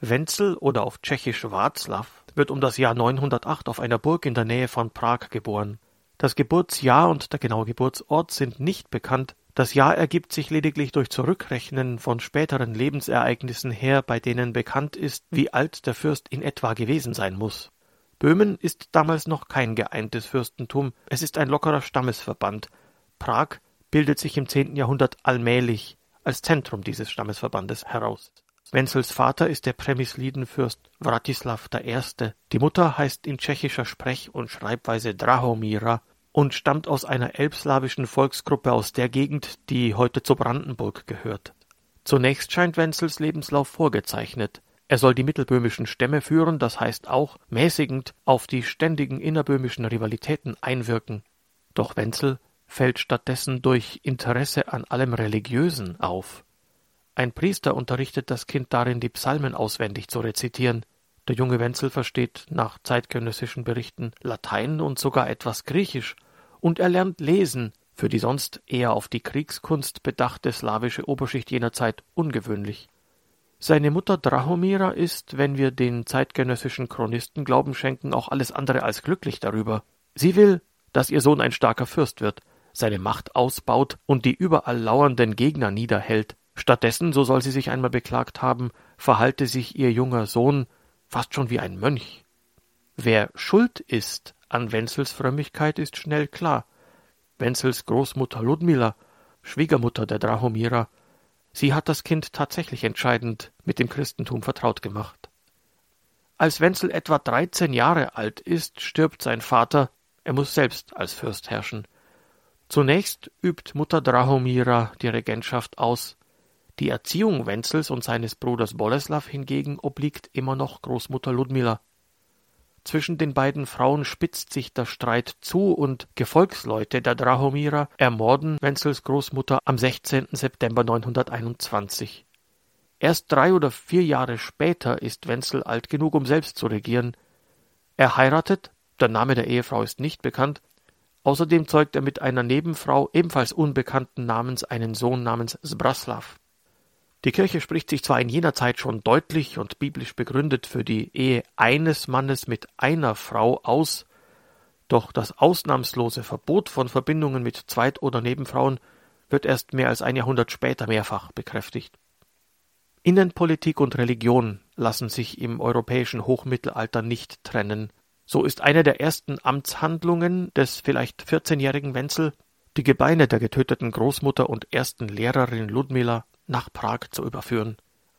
Wenzel oder auf Tschechisch Václav wird um das Jahr 908 auf einer Burg in der Nähe von Prag geboren. Das Geburtsjahr und der genaue Geburtsort sind nicht bekannt, das Jahr ergibt sich lediglich durch Zurückrechnen von späteren Lebensereignissen her, bei denen bekannt ist, wie alt der Fürst in etwa gewesen sein muss. Böhmen ist damals noch kein geeintes Fürstentum, es ist ein lockerer Stammesverband. Prag bildet sich im zehnten Jahrhundert allmählich als Zentrum dieses Stammesverbandes heraus. Wenzels Vater ist der Přemyslidenfürst Wratislav I., die Mutter heißt in tschechischer Sprech- und Schreibweise Drahomira und stammt aus einer elbslawischen Volksgruppe aus der Gegend, die heute zu Brandenburg gehört. Zunächst scheint Wenzels Lebenslauf vorgezeichnet. Er soll die mittelböhmischen Stämme führen, das heißt auch mäßigend auf die ständigen innerböhmischen Rivalitäten einwirken. Doch Wenzel fällt stattdessen durch Interesse an allem Religiösen auf. Ein Priester unterrichtet das Kind darin, die Psalmen auswendig zu rezitieren. Der junge Wenzel versteht nach zeitgenössischen Berichten Latein und sogar etwas Griechisch und er lernt lesen, für die sonst eher auf die Kriegskunst bedachte slawische Oberschicht jener Zeit ungewöhnlich. Seine Mutter Drahomira ist, wenn wir den zeitgenössischen Chronisten Glauben schenken, auch alles andere als glücklich darüber. Sie will, dass ihr Sohn ein starker Fürst wird, seine Macht ausbaut und die überall lauernden Gegner niederhält. Stattdessen, so soll sie sich einmal beklagt haben, verhalte sich ihr junger Sohn fast schon wie ein Mönch. Wer schuld ist an Wenzels Frömmigkeit ist schnell klar. Wenzels Großmutter Ludmila, Schwiegermutter der Drahomira, sie hat das Kind tatsächlich entscheidend mit dem Christentum vertraut gemacht. Als Wenzel etwa dreizehn Jahre alt ist, stirbt sein Vater, er muss selbst als Fürst herrschen. Zunächst übt Mutter Drahomira die Regentschaft aus. Die Erziehung Wenzels und seines Bruders Boleslav hingegen obliegt immer noch Großmutter Ludmila. Zwischen den beiden Frauen spitzt sich der Streit zu und Gefolgsleute der Drahomira ermorden Wenzels Großmutter am 16. September 921. Erst drei oder vier Jahre später ist Wenzel alt genug, um selbst zu regieren. Er heiratet, der Name der Ehefrau ist nicht bekannt, außerdem zeugt er mit einer Nebenfrau ebenfalls unbekannten Namens einen Sohn namens Sbraslav. Die Kirche spricht sich zwar in jener Zeit schon deutlich und biblisch begründet für die Ehe eines Mannes mit einer Frau aus, doch das ausnahmslose Verbot von Verbindungen mit Zweit- oder Nebenfrauen wird erst mehr als ein Jahrhundert später mehrfach bekräftigt. Innenpolitik und Religion lassen sich im europäischen Hochmittelalter nicht trennen. So ist eine der ersten Amtshandlungen des vielleicht 14-jährigen Wenzel, die Gebeine der getöteten Großmutter und ersten Lehrerin Ludmila nach Prag zu überführen.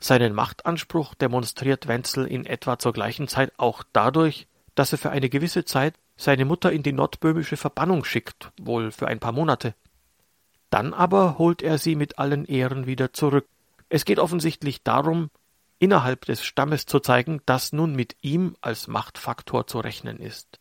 Seinen Machtanspruch demonstriert Wenzel in etwa zur gleichen Zeit auch dadurch, dass er für eine gewisse Zeit seine Mutter in die nordböhmische Verbannung schickt, wohl für ein paar Monate. Dann aber holt er sie mit allen Ehren wieder zurück. Es geht offensichtlich darum, innerhalb des Stammes zu zeigen, dass nun mit ihm als Machtfaktor zu rechnen ist.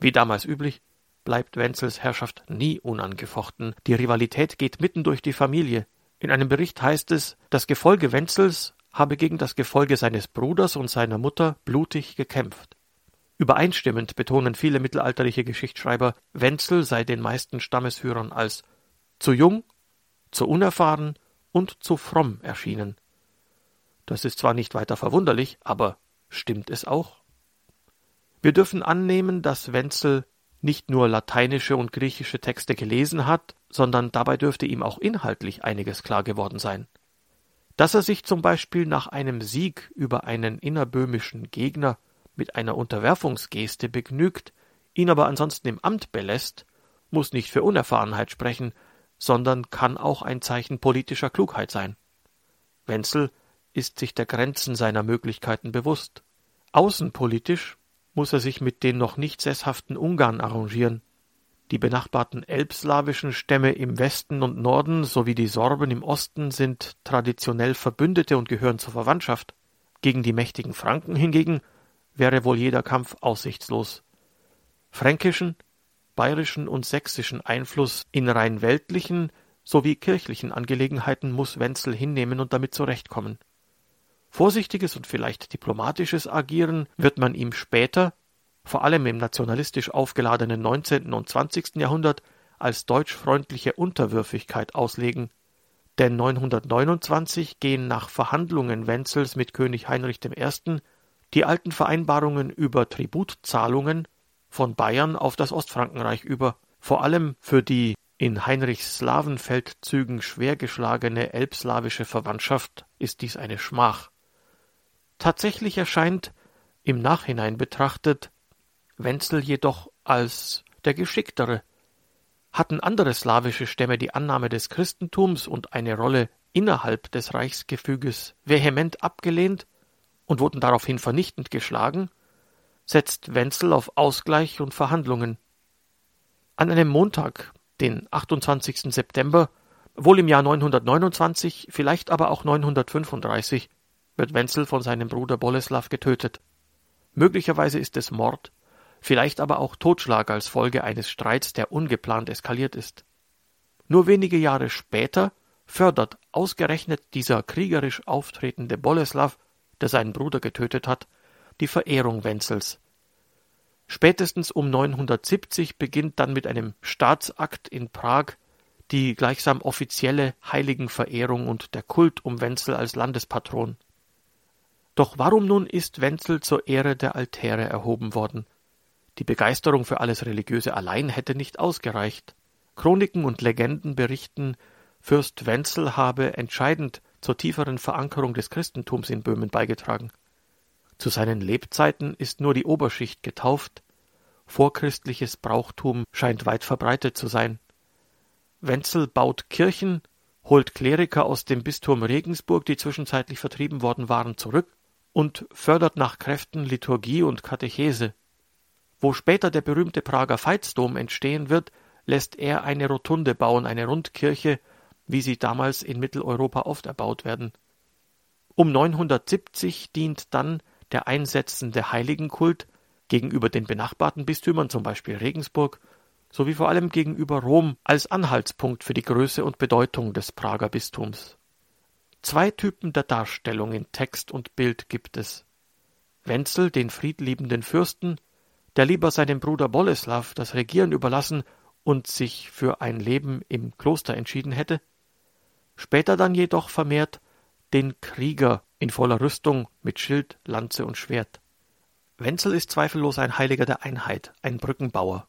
Wie damals üblich, bleibt Wenzels Herrschaft nie unangefochten. Die Rivalität geht mitten durch die Familie. In einem Bericht heißt es, das Gefolge Wenzels habe gegen das Gefolge seines Bruders und seiner Mutter blutig gekämpft. Übereinstimmend betonen viele mittelalterliche Geschichtsschreiber, Wenzel sei den meisten Stammesführern als zu jung, zu unerfahren und zu fromm erschienen. Das ist zwar nicht weiter verwunderlich, aber stimmt es auch? Wir dürfen annehmen, dass Wenzel nicht nur lateinische und griechische Texte gelesen hat, sondern dabei dürfte ihm auch inhaltlich einiges klar geworden sein. Dass er sich zum Beispiel nach einem Sieg über einen innerböhmischen Gegner mit einer Unterwerfungsgeste begnügt, ihn aber ansonsten im Amt belässt, muss nicht für Unerfahrenheit sprechen, sondern kann auch ein Zeichen politischer Klugheit sein. Wenzel ist sich der Grenzen seiner Möglichkeiten bewusst. Außenpolitisch muss er sich mit den noch nicht sesshaften Ungarn arrangieren. Die benachbarten elbslawischen Stämme im Westen und Norden sowie die Sorben im Osten sind traditionell Verbündete und gehören zur Verwandtschaft. Gegen die mächtigen Franken hingegen wäre wohl jeder Kampf aussichtslos. Fränkischen, bayerischen und sächsischen Einfluss in rein weltlichen sowie kirchlichen Angelegenheiten muss Wenzel hinnehmen und damit zurechtkommen. Vorsichtiges und vielleicht diplomatisches Agieren wird man ihm später, vor allem im nationalistisch aufgeladenen 19. und 20. Jahrhundert, als deutschfreundliche Unterwürfigkeit auslegen. Denn 929 gehen nach Verhandlungen Wenzels mit König Heinrich I. die alten Vereinbarungen über Tributzahlungen von Bayern auf das Ostfrankenreich über, vor allem für die in Heinrichs Slawenfeldzügen schwer geschlagene elbslawische Verwandtschaft ist dies eine Schmach. Tatsächlich erscheint, im Nachhinein betrachtet, Wenzel jedoch als der Geschicktere. Hatten andere slawische Stämme die Annahme des Christentums und eine Rolle innerhalb des Reichsgefüges vehement abgelehnt und wurden daraufhin vernichtend geschlagen, setzt Wenzel auf Ausgleich und Verhandlungen. An einem Montag, den 28. September, wohl im Jahr 929, vielleicht aber auch 935, wird Wenzel von seinem Bruder Boleslaw getötet. Möglicherweise ist es Mord, vielleicht aber auch Totschlag als Folge eines Streits, der ungeplant eskaliert ist. Nur wenige Jahre später fördert ausgerechnet dieser kriegerisch auftretende Boleslaw, der seinen Bruder getötet hat, die Verehrung Wenzels. Spätestens um 970 beginnt dann mit einem Staatsakt in Prag die gleichsam offizielle Heiligenverehrung und der Kult um Wenzel als Landespatron. Doch warum nun ist Wenzel zur Ehre der Altäre erhoben worden? Die Begeisterung für alles Religiöse allein hätte nicht ausgereicht. Chroniken und Legenden berichten, Fürst Wenzel habe entscheidend zur tieferen Verankerung des Christentums in Böhmen beigetragen. Zu seinen Lebzeiten ist nur die Oberschicht getauft, vorchristliches Brauchtum scheint weit verbreitet zu sein. Wenzel baut Kirchen, holt Kleriker aus dem Bistum Regensburg, die zwischenzeitlich vertrieben worden waren, zurück und fördert nach Kräften Liturgie und Katechese. Wo später der berühmte Prager Veitsdom entstehen wird, lässt er eine Rotunde bauen, eine Rundkirche, wie sie damals in Mitteleuropa oft erbaut werden. Um 970 dient dann der einsetzende Heiligenkult gegenüber den benachbarten Bistümern, zum Beispiel Regensburg, sowie vor allem gegenüber Rom als Anhaltspunkt für die Größe und Bedeutung des Prager Bistums. Zwei Typen der Darstellung in Text und Bild gibt es. Wenzel, den friedliebenden Fürsten, der lieber seinem Bruder Boleslaw das Regieren überlassen und sich für ein Leben im Kloster entschieden hätte, später dann jedoch vermehrt den Krieger in voller Rüstung mit Schild, Lanze und Schwert. Wenzel ist zweifellos ein Heiliger der Einheit, ein Brückenbauer.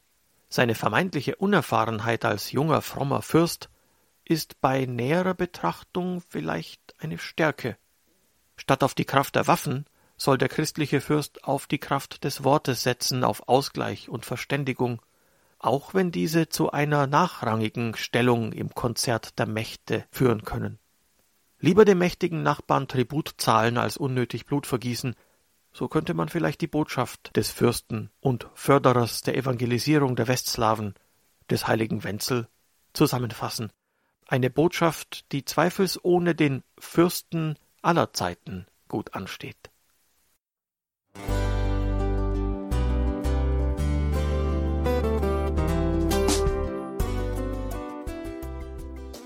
Seine vermeintliche Unerfahrenheit als junger, frommer Fürst ist bei näherer Betrachtung vielleicht eine Stärke. Statt auf die Kraft der Waffen soll der christliche Fürst auf die Kraft des Wortes setzen, auf Ausgleich und Verständigung, auch wenn diese zu einer nachrangigen Stellung im Konzert der Mächte führen können. Lieber dem mächtigen Nachbarn Tribut zahlen, als unnötig Blut vergießen, so könnte man vielleicht die Botschaft des Fürsten und Förderers der Evangelisierung der Westslawen, des heiligen Wenzel, zusammenfassen. Eine Botschaft, die zweifelsohne den Fürsten aller Zeiten gut ansteht.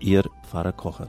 Ihr Pfarrer Kocher.